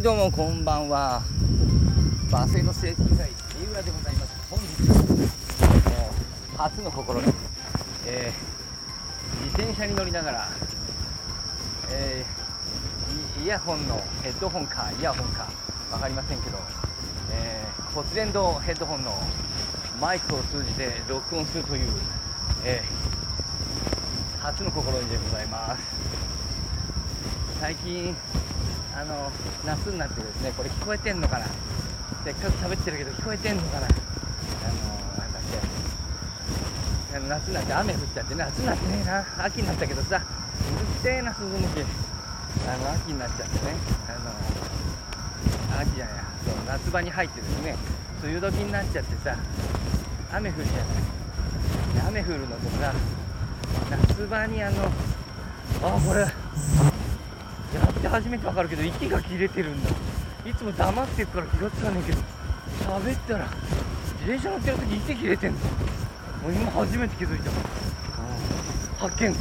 はいどうもこんばんは。バスへの整形会三浦でございます。本日、えー、初の試み、えー、自転車に乗りながら、えー、イヤホンのヘッドホンかイヤホンか分かりませんけど、えー、骨伝導ヘッドホンのマイクを通じて録音するという、えー、初の試みでございます。最近あの夏になってですねこれ聞こえてんのかな？せっかく喋ってるけど聞こえてんのかな？あのなんだっけ。あの夏になって雨降っちゃって夏になってねえな。秋になったけどさうるせえな鈴虫あの秋になっちゃってね。あの秋じゃないそう夏場に入ってですね梅雨時になっちゃってさ雨降るじゃない。雨降るのとさ夏場にあのあこれ初めて分かるけど息が切れてるんだ。いつも黙ってるから気がつかねえけど喋ったら自転車乗ってる時息切れてんの。もう今初めて気づいた、うん、発見、うん、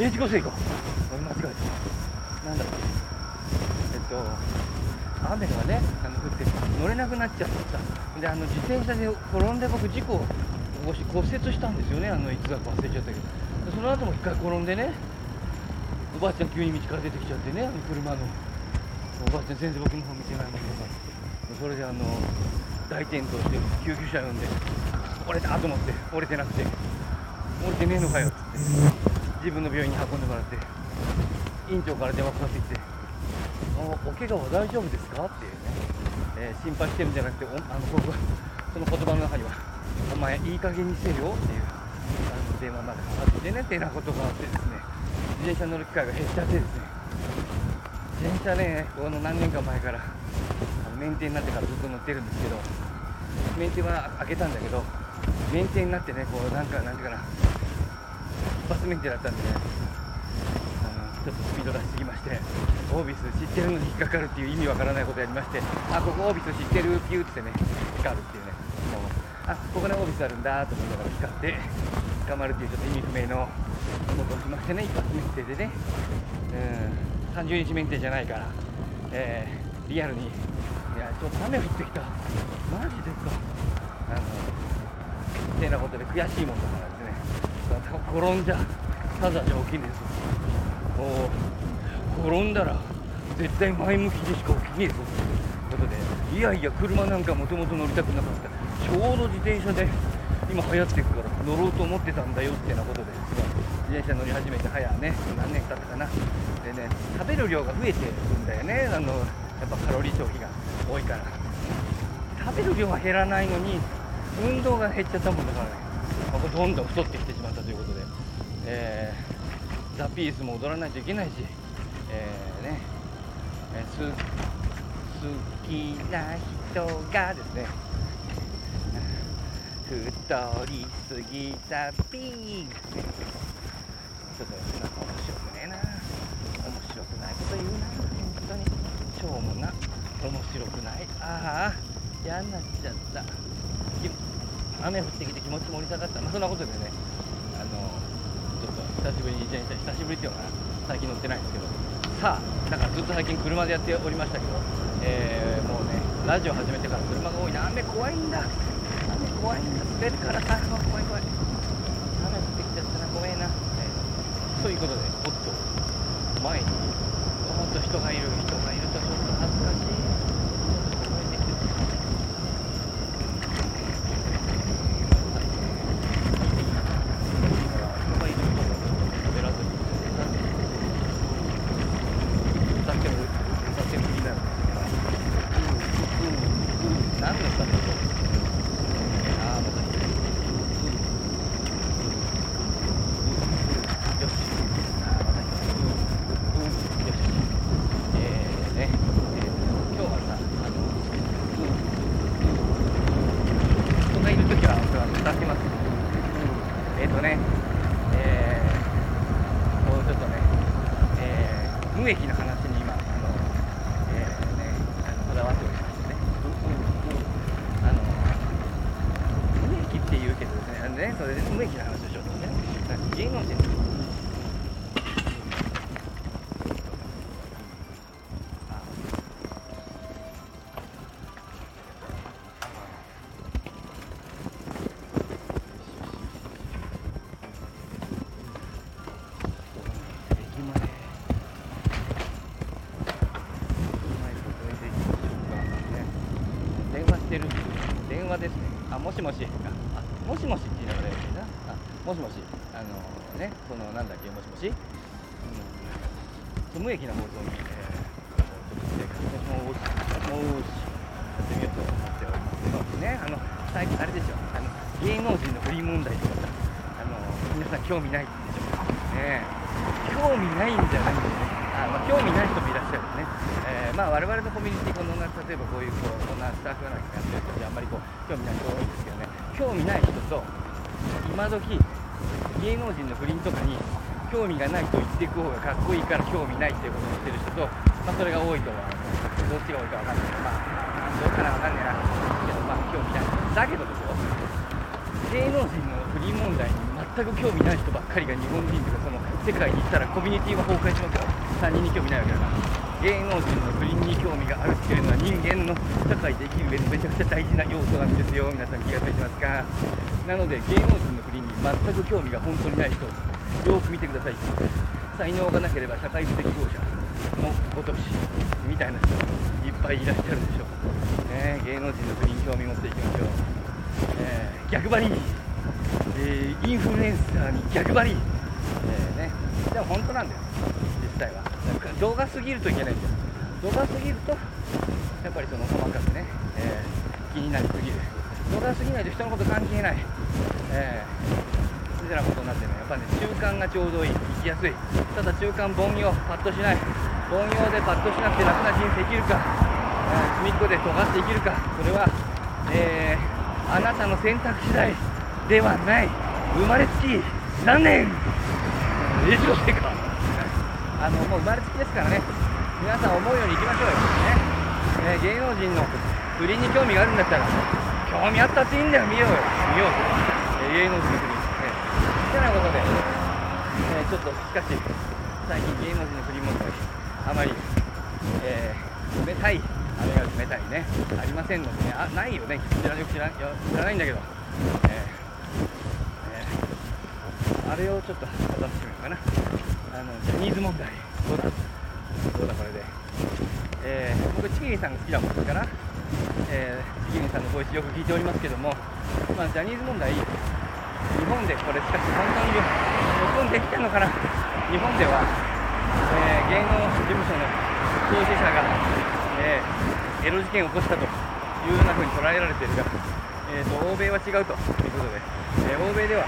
え自己成功。俺間違えた。なんだっけ？えっと雨がねあの降って乗れなくなっちゃってさであの自転車で転んで僕事故を起こし骨折したんですよね。あのいつだか忘れちゃったけど。その後も一回転んでねおばあちゃん急に道から出てきちゃってねあの車の。おばあちゃん全然僕の方見てないもんでそれであの大転倒して救急車呼んで折れたと思って折れてなくて折れてねえのかよっつって。自分の病院に運んでもらって院長から電話かかってきて「おお怪我は大丈夫ですか?」っていうね、えー、心配してるんじゃなくておあの僕はその言葉の中には「お前いい加減にせよ」っていうあの電話までかかってねってなことがあってですね。自転車乗る機会が減っちゃってですね。自転車ねこの何年か前からあのメンテになってからずっと乗ってるんですけどメンテは開けたんだけどメンテになってねこうなんかなんていうかな一発メンテだったんでねあのちょっとスピード出しすぎましてオービス知ってるのに引っかかるっていう意味わからないことやりましてあここオービス知ってるピューってね光るっていうねもうあここねオービスあるんだと思いながら光って捕まるっていうちょっと意味不明のことをしましてね一発メンテでね。うん。30日メンテじゃないから、えー、リアルに。いやちょっと雨降ってきた。マジですか。あのてなことで悔しいもんだからですね。転んじゃただじゃ起きねえぞお転んだら絶対前向きでしか起きねえぞということでいやいや車なんかもともと乗りたくなかった。ちょうど自転車で今流行ってるから乗ろうと思ってたんだよってなことですごい。自転車乗り始めて早ね。何年経ったかな。でね食べる量が増えてるんだよね。あのやっぱカロリー消費が多いから。食べる量は減らないのに運動が減っちゃったもんだからね、まあ、どんどん太ってきてしまったということで、えー、ザ・ピースも踊らないといけないし、えー、ね、えー、好きな人がですね。太りすぎたピース。ちょっとなんか面白くねえな。面白くないこと言うな。本当に。しょうもな。面白くない。ああ嫌になっちゃった。雨降ってきて気持ち盛り下がった。まあそんなことでね。あのちょっと久しぶりに自転車久しぶりっていうのは最近乗ってないんですけど。さあだからずっと最近車でやっておりましたけど、えー、もうねラジオ始めてから車が多いな。雨怖いんだ。雨怖いんだ。滑るから。さ怖い怖い雨降ってきちゃったな怖いなということでおっと前におっと人がいる人がいるとちょっと恥ずかしい何の歌だろうああまたよしああまたうんよしえーね、えー、今日はさあの人がいる時は俺は歌ってますえっ、ー、とねえー、もうちょっとねえー、無益な話に今あのえー、ねあのこだわっておりましてねあの無益って言うけどですねあのねそれで無益な話をしようとね芸能人あしもしあもしもしっていうのが大事なあもしもしあのねそのなんだっけもしもし、うん、無益な放送に、えー、ちょっとしもしもしやってみようと思っておりますけどねあの最近あれですよあの芸能人の不倫問題とかさあの皆さん興味ないでしょね興味ないんじゃないんだよねあ、まあ、興味ない人もいらっしゃるね、えー、まあ我々のコミュニティこの例えばこういうこうこんなスタッフなんかやってる人じゃあんまりこう興味ない人多いんですけどね興味ない人と今時芸能人の不倫とかに興味がないと言っていく方がかっこいいから興味ないっていうことを言ってる人と、まあ、それが多いとはどっちが多いか分かんないけどまあどうかな分かんないなけどまあ興味ないだけどですよ芸能人の不倫問題に全く興味ない人ばっかりが日本人とかその世界に行ったらコミュニティは崩壊しますよ他人に興味ないわけだから芸能人の不倫に興味があるっていうのは人間の社会で生きる上でめちゃくちゃ大事な要素なんですよ皆さん気が付いてますかなので芸能人の不倫に全く興味が本当にない人よく見てください。才能がなければ社会不適合者のごとしみたいな人いっぱいいらっしゃるでしょう、ね、芸能人の不倫興味持っていきましょう、えー、逆張り、えー、インフルエンサーに逆張り、えーね、でも本当なんだよ実際は。なんか動画すぎるといけないんです。よ動画すぎるとやっぱりその細かくね、えー、気になりすぎる。動画すぎないと人のこと関係ない、えー、みたいなことになってるのやっぱね中間がちょうどいい生きやすいただ中間凡庸パッとしない凡庸でパッとしなくて楽な人生生きるか、え、隅っこで尖って生きるかそれは、えー、あなたの選択次第ではない生まれつき残念以上でかあのもう生まれつきですからね皆さん思うようにいきましょうよ、ねえー、芸能人の不倫に興味があるんだったら興味あったっていいんだよ見ようよ見ようよ、えー、芸能人の不倫てなことで、えー、ちょっとしかし最近芸能人の不倫問題あまり、えー、冷たい雨が冷たいね。ありませんのでね。あないよね。知らよく知ら知らないんだけど、えーえー、あれをちょっと話してみようかな。あのジャニーズ問題。どうだどうだこれで、えー、僕チキリンさんが好きだもんですから、えー、チキリンさんのボイスよく聞いておりますけども、まあ、ジャニーズ問題日本でこれしかし本当に録音できてるのかな？日本では、えー、芸能事務所の当事者が、えー、エロ事件を起こしたというような風に捉えられているが、えーと、欧米は違うということで、えー、欧米では、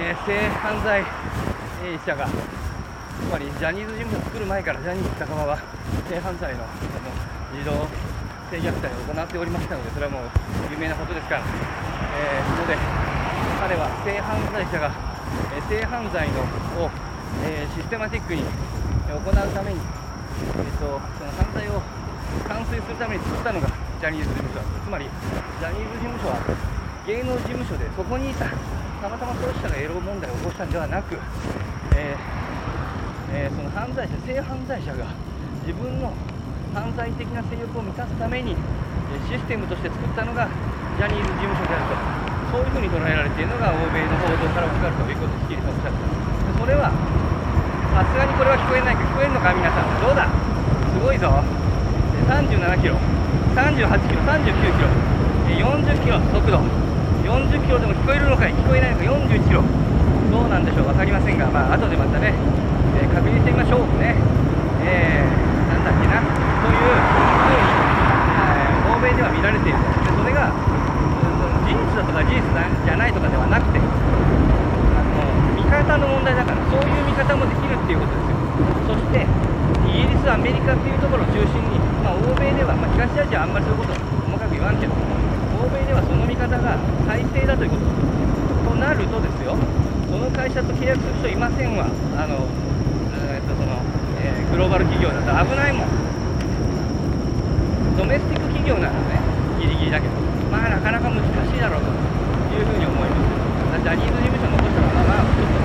え、性犯罪者がつまりジャニーズ事務所を作る前からジャニーズ高川は性犯罪の児童性虐待を行っておりましたのでそれはもう有名なことですから、えー、ここで彼は性犯罪者が、えー、性犯罪のを、えー、システマティックに行うために、えーと、その犯罪を完遂するために作ったのがジャニーズ事務所つまりジャニーズ事務所は芸能事務所でそこにいたたまたまそうしたがエロ問題を起こしたんではなくええー、その犯罪者性犯罪者が自分の犯罪的な性欲を満たすためにシステムとして作ったのがジャニーズ事務所であると。そういうふうに捉えられているのが欧米の報道から分かるということをきりとおっしゃってそれはさすがにこれは聞こえないか聞こえるのか皆さん。どうだ？すごいぞ。37キロ。38キロ。39キロ。40キロ速度。40キロでも聞こえるのかい？聞こえないのか41キロ。どうなんでしょう？分かりませんが、まあ後でまたね、えー、確認してみましょうね、えー、なんだっけな、というふう、では見られている、でそれが、事実だとか事実じゃないとかではなくて、あの見方の問題だから、そういう見方もできるっていうことですよ。そしてイギリス、アメリカっていうところを中心に、まあ、欧米では、まあ、東アジアはあんまりそういうこと細かく言わんけど、欧米ではその見方が最低だということ。となるとですよ、その会社と契約する人いませんわ。あの、え、っとそのえー、グローバル企業だと危ないもん。ドメスティック企業ならねギリギリだけどまあなかなか難しいだろうというふうに思います。ジャニーズ事務所残したらまあちょっと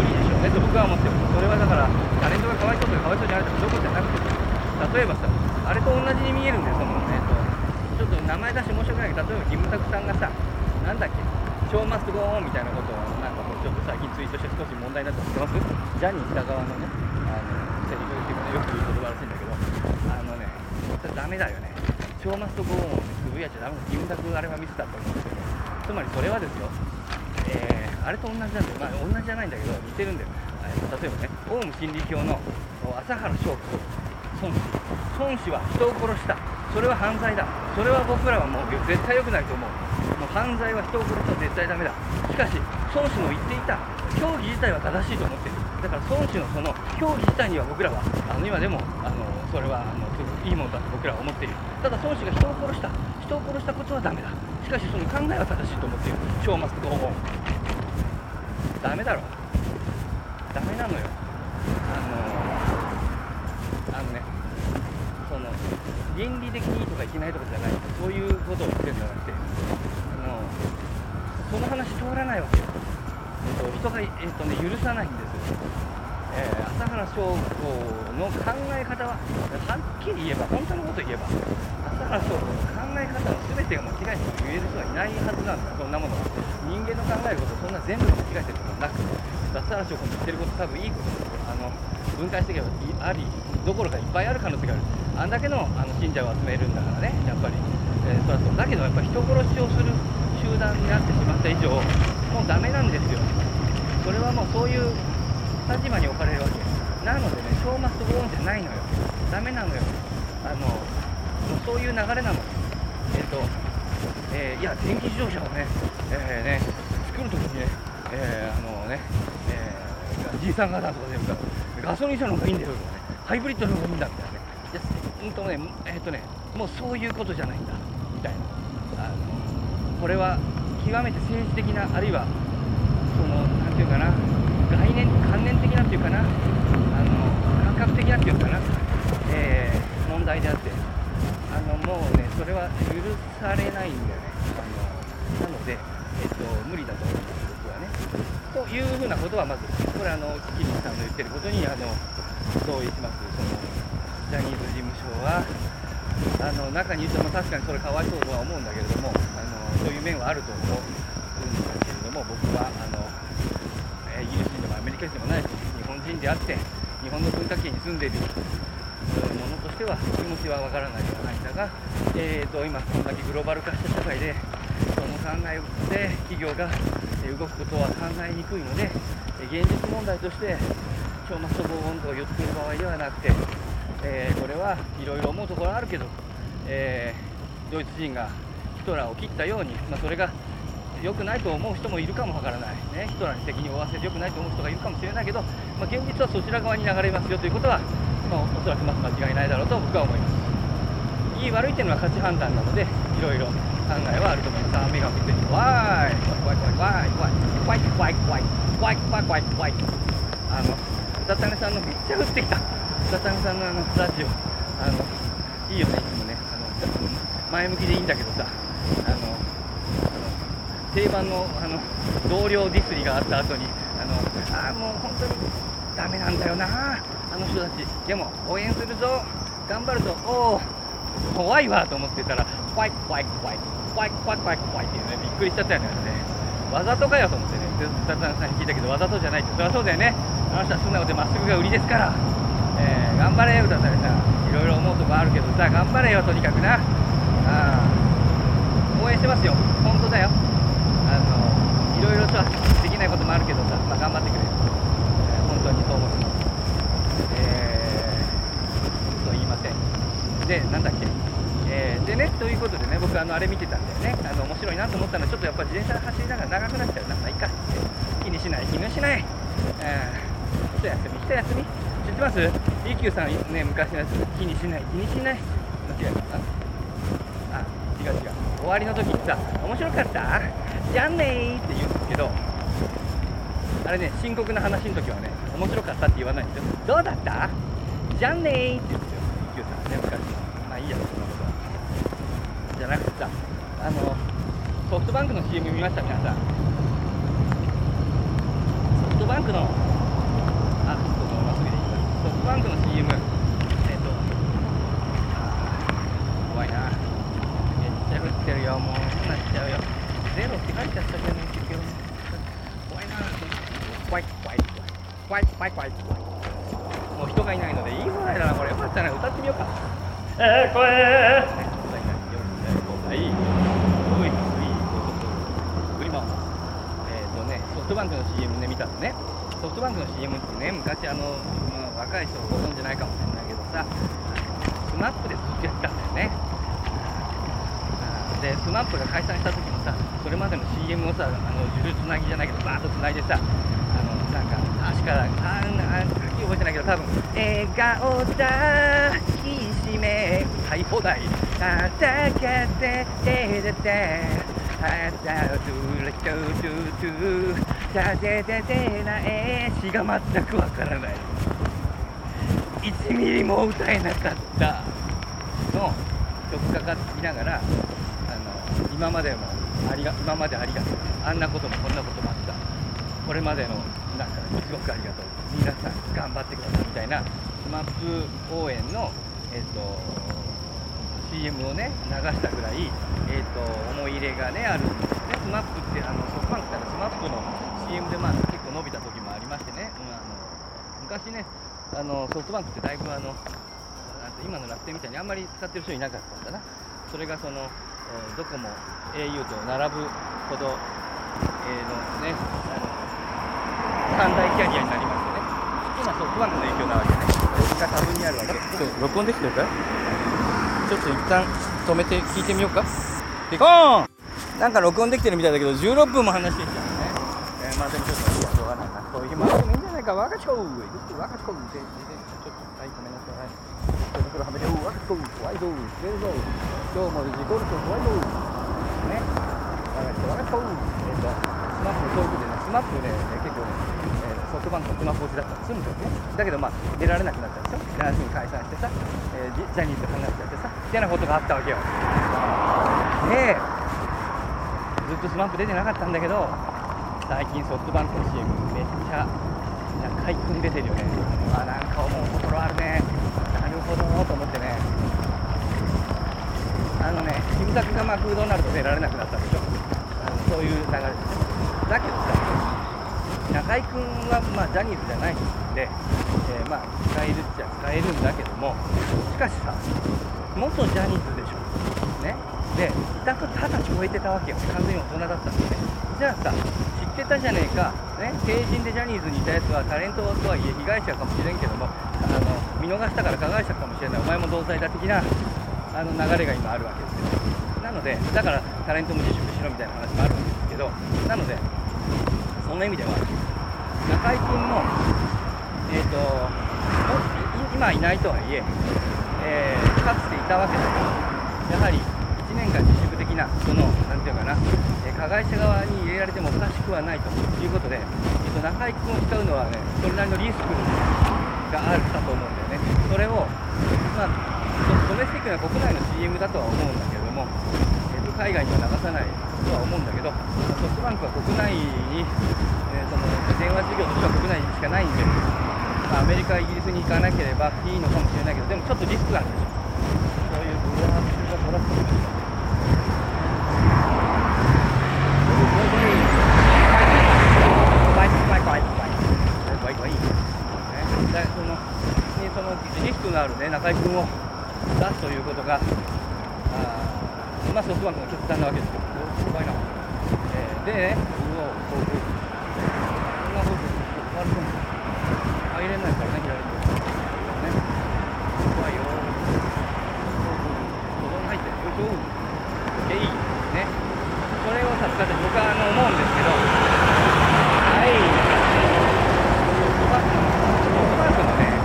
無理でしょうね。と僕は思ってます。それはだからタレントがかわいそうとかかわいそうじゃないとかそういうこじゃなくて例えばさあれと同じに見えるんだよそのえっ、とちょっと名前出して申し訳ないけど例えばキムタクさんがさなんだっけ超マスゴーンみたいなことをなんかもうちょっと最近ツイートして少し問題になってます？ジャニー喜多川のねあのセリフっていうかねよく言う言葉らしいんだけどあのねそれダメだよね。超マスゴーンってつぶそういうやっちゃダメだキムタクあれはミスだったんですけどつまりそれはですよ、えー、あれと同じなんだよ。まあ同じじゃないんだけど似てるんだよ。例えばねオウム真理教の朝原翔子孫子。孫子は人を殺した。それは犯罪だ。それは僕らはもう絶対良くないと思う。もう犯罪は人を殺すは絶対ダメだ。しかし孫子の言っていた。教義自体は正しいと思ってだから孫子のその教義自体には僕らはあの今でもあのそれはあのいいものだと僕らは思っている。ただ孫子が人を殺した。人を殺したことはダメだ。しかしその考えは正しいと思っている。超マスクドーンダメだろ。ダメなのよ。あのあのねその倫理的にいいとかいけないとかじゃない。そういうことを言ってるんじゃなくてあのその話通らないわけよ。人が、えーとね、許さないんです、えー、朝原翔子の考え方ははっきり言えば本当のこと言えば朝原翔子の考え方の全てが間違いと言える人はいないはずなんだそんなものは人間の考えることそんな全部間違えてることなく朝原翔子の言ってること多分いいことあの分解していけばありどころかいっぱいある可能性があるあんだけのあの信者を集めるんだからね。やっぱり、えー、そそうだけどやっぱ人殺しをする集団になってしまった以上もうダメなんですよ。それはもうそういう立場に置かれるわけなのでね超マストゴーンじゃないのよ。ダメなのよ。あのもうそういう流れなの。えっ、ー、と、えー、いや電気自動車をね,、えーね、作るときにね、えー、あのね、えー、じいさん方とか全部ガソリン車の方がいいんだよとかねハイブリッドの方がいいんだみたいなね。いやうんとねえっ、とねもうそういうことじゃないんだ。これは極めて政治的なあるいはその何て言うかな概念観念的なっていうかなあの感覚的なっていうかな、えー、問題であってあのもうねそれは許されないんだよねあのなので、えっと、無理だと思います僕はねというふうなことはまずこれあのキリさんの言ってることにあの同意しますそのジャニーズ事務所はあの中にいても確かにそれかわいそうとは思うんだけれどもあのそういう面はあると思うんだけれども僕はあのイギリス人でもアメリカ人でもないし日本人であって日本の文化圏に住んでいるものとしては気持ちはわからないではないんだが、えーと、今こんだけグローバル化した社会でその考えで企業が動くことは考えにくいので現実問題として超マスト防音と言っている場合ではなくて、えー、これはいろいろ思うところあるけど、えー、ドイツ人がヒトラーを切ったように、まあ、それが良くないと思う人もいるかもわからない、ね、ヒトラーに責任を負わせて良くないと思う人がいるかもしれないけど、まあ、現実はそちら側に流れますよということは、まあ、おそらくまず間違いないだろうと僕は思います。いい悪いというのは価値判断なのでいろいろ考えはあると思います雨が降ってわーい怖い怖い怖い怖い怖い怖い怖い怖い怖い怖い怖いあの歌種さんのめっちゃ降ってきた歌種さんのあのラジオあのいいよねいつもねあの前向きでいいんだけどさあのあの定番のあの同僚ディスりがあった後にあのあもう本当にダメなんだよなあの人たちでも応援するぞ頑張るぞおお怖いわと思ってたら怖い怖い怖い怖い怖い怖い怖いっていうね。びっくりしちゃったよねわざとかよと思ってね。雑談さんに聞いたけどわざとじゃないって。そりゃそうだよね。あの人は素直でまっすぐが売りですから、えー、頑張れよだったらさいろいろ思うとこあるけどさ頑張れよとにかくな。あ応援してますよ。本当だよ。あのいろいろさできないこともあるけどさ、まあ、頑張ってくれる、えー、本当にそう思います。えー、と言いません。でなんだっけ、でねということでね僕あのあれ見てたんだよね。あの面白いなと思ったのはちょっとやっぱ自転車走りながら長くなっちゃうなまあいいか気にしない気にしない。えー、一休み一休み。知ってます ?EQ さんね昔のやつ気にしない気にしない。間違えたあ違う違う。終わりの時にさ面白かった？じゃんねーって言うんですけどあれね深刻な話の時はね面白かったって言わないんですよ。どうだった？じゃんねーって言うんですよ。Q さんね昔まあいいやそんなことはじゃなくてさあのソフトバンクの CM 見ました皆さん。ソフトバンクのあちょっとまっすぐでいいかソフトバンクの CM えっ、ー、と怖いな。めっちゃ降ってるよもうなっちゃうよ。ゼロって書いてあったけどね結局。怖いな。怖い怖い怖い。怖い怖い怖い。もう人がいないので言いづらいだなこれ。よかったな歌ってみようか。えー、声はいフトバンクの CM で見たのね。ソフトバンクの CM ってね昔あの、まあ、若い人ご存じないかもしれないけどさ。スマップでずっとやってたんだよね。でスマップが解散した時もさそれまでの CM をさあの呪術つなぎじゃないけどバーッとつないでさあのなんか確かああ書き覚えてないけど多分「笑顔抱きしめ買い放題戦って出てて」はたトゥルトゥトゥトゥ風で出ない。歌詞が全くわからない。1ミリも歌えなかった。の曲かかってきながらあの今までもありが今までありがとう。あんなこともこんなこともあった。これまでのなんかすごくありがとう。皆さん頑張ってくださいみたいなスマップ応援のえっ、と CM をね流したぐらい、えーと、思い入れがねあるんですね、スマップってあのソフトバンクからスマップの CM で、まあ、結構伸びた時もありましてね、うん、あの昔ねあのソフトバンクってだいぶあの今の楽天みたいにあんまり使ってる人いなかったんだな。それがそのドコモ au と並ぶほど、えー、のねあの三大キャリアになりましてね。今ソフトバンクの影響なわけね。が多分にあるわけ。録音できてるかちょっと一旦止めて聞いてみようか。ピコーン！なんか録音できてるみたいだけど16分も話してきちゃうね、えー、まあでもちょっといいやしょうがないなそういう日もあってもいいんじゃないか我がちょう我がちょうでちょっとはいごめんなさい手袋はめて我がちょう怖いぞ滑るぞ今日も事故ると怖いぞね我がちょう我がちょうえっ、とスマップのトークでねスマップね結構ねソフトバンクのスマホ落ちだったら済むんだよねだけどまあ出られなくなったでしょですぐ解散してさ、えー、ジャニーズ離れちゃってさってなことがあったわけよでずっとスマップ出てなかったんだけど最近ソフトバンクの CM めっちゃ中居君出てるよね。あなんか思うところあるね。なるほどと思ってね。あのねキムタクがマクドナルド出られなくなったでしょ。そういう流れでしょだけどさ中居君は、まあ、ジャニーズじゃないんで、えー、まあ、使えるっちゃ使えるんだけどもしかしさ元ジャニーズでしょ。ね。でだとただ超えてたわけよ。完全に大人だったんでね。じゃあさたじゃねえか、ね、成人でジャニーズにいたやつはタレントとはいえ被害者かもしれんけどもあの見逃したから加害者かもしれない。お前も同罪だ的なあの流れが今あるわけですよ。なのでだからタレントも自粛しろみたいな話もあるんですけどなのでそんな意味では中居君も、えーと、今いないとはいええー、かつていたわけだからやはり1年間自粛的なその何て言うかな、加害者側に入れられてもおかしくはないということで、えーと、中居君を使うのはねそれなりのリスクがあるかと思うんだよね。それを、まあ、ドメスティックな国内の CM だとは思うんだけれども、えーと海外には流さないとは思うんだけどソフトバンクは国内に、えー、その電話事業としては国内にしかないんで、まあ、アメリカイギリスに行かなければいいのかもしれないけどでもちょっとリスクがあるでしょ。そういうブラッシュがトラックとかそのねそのリスクのある、ね、中居君を出すということがあまあ、ソフトバンクの決断なわけですよ。怖いな。えー、でね、うわ、こう、こう、こんなこと、悪く入れないからね、左に。ね。怖いよ。ここに入ってる。よいしょ。で、いい。ね。それをさ、使って僕はあの思うんですけど、はい。ソフトバンクの、ソフトバンクのね、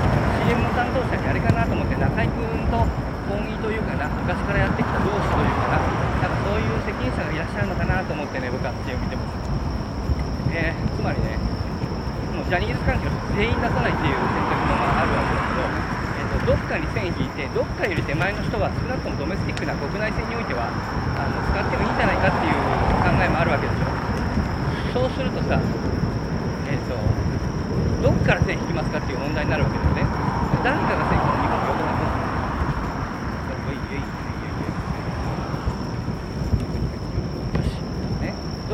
CM の担当者にあれかなと思って、中居君と、本意というかな、昔からやってきた同志というかな、なんかそういう責任者がいらっしゃるのかなと思ってね、僕はって見てます。えー、つまりね、もうジャニーズ関係の全員出さないっていう選択もまああるわけですけど、えーと、どっかに線引いて、どっかより手前の人は少なくともドメスティックな国内線においてはあの使ってもいいんじゃないかっていう考えもあるわけでしょ。そうするとさ、えーと、どっから線引きますかっていう問題になるわけですね。誰かが線引く日本が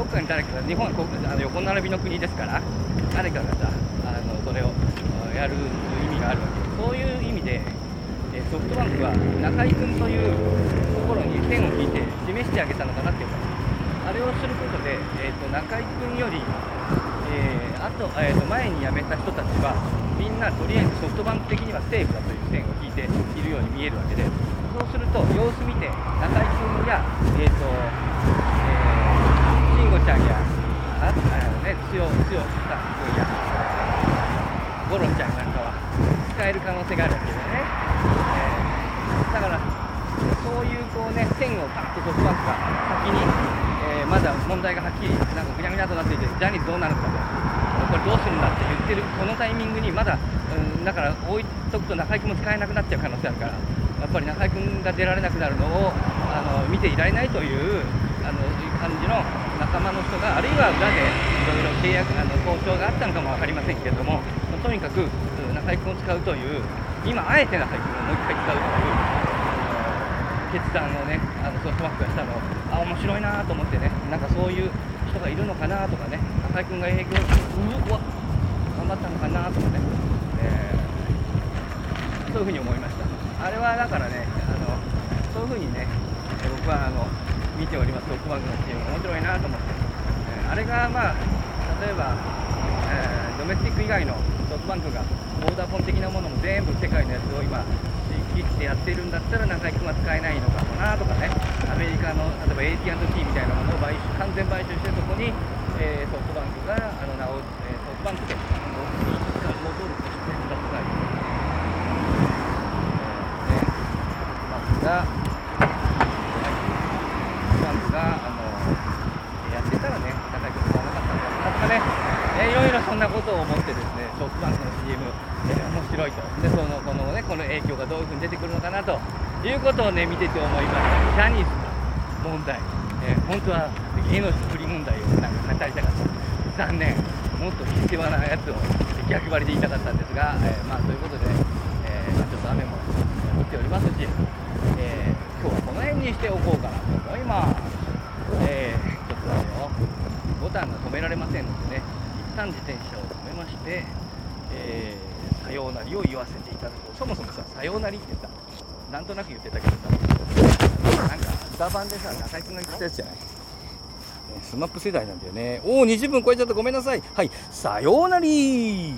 っかに誰かが日本はあの横並びの国ですから誰かがさあのそれをやる意味があるわけそういう意味でソフトバンクは中居君というところに線を引いて示してあげたのかなっていうかあれをすることで、えーと、中居君より、人、えー、と前に辞めた人たちはみんなとりあえずソフトバンク的にはセーフだという線を引いているように見えるわけでそうすると様子見て中居君やえっ、とえー、慎吾ちゃんやああのね強強さん君やゴロちゃんなんかは使える可能性があるわけでね、だからそういうこうね線をパッとソフトバンクが先に、えーまだ問題がはっきりなんかぐにゃぐにゃとなっていてジャニーズどうなるかと。これどうするんだって言ってるこのタイミングにまだ、うん、だから置いとくと中居君も使えなくなっちゃう可能性あるからやっぱり中居君が出られなくなるのをあの見ていられないというあの感じの仲間の人があるいは裏でいろいろ契約あの交渉があったのかも分かりませんけれどもとにかく中居君を使うという今あえて中居君をもう一回使うという。決断をね、あのソフトバンクがしたの、あ、面白いなと思ってね、なんかそういう人がいるのかなとかね、中居君が影響、うわ頑張ったのかなとかね、えーそういうふうに思いました。あれはだからね、あのそういうふうにね、僕はあの見ております、ソフトバンクのチーム、面白いなと思って、えーあれがまあ、例えば、ドメスティック以外のソフトバンクが、ボーダーフォン的なものも全部世界のやつを今、切ってやってるんだったら中居君は使えないのかもなとかね。アメリカの例えば AT&T みたいなものを買収完全買収してそこに、えーソフトバンクがあの名を、えーソフトバンクであのいつか戻るとしてください、えーね、ソフトバンクがソフトバンクがあのやってたらね中居君使わなかったんだろうなとかね、えーいろいろそんなことを思ってですねソフトバンクの CM えー面白いとでそのこのねこの影響がどういうふうに出てくるのかなということをね見てて思いました。ジャニーズの問題、えー本当は芸能人不利問題をなんか語りたかった。残念。もっと必要なやつを逆張りで言いたかったんですが、えーまあということで、えー、ちょっと雨も降っておりますし、えー今日はこの辺にしておこうかなと思います、えーちょっとあのボタンが止められませんのでね一旦自転車を止めまして、えーさようなりを言わせていただこう。そもそもささようなりってさなんとなく言ってたけどさ。なんか座談でさ中居君が言ってたやつじゃない？スマップ世代なんだよね。おお20分超えちゃった。ごめんなさい。はい。さようなり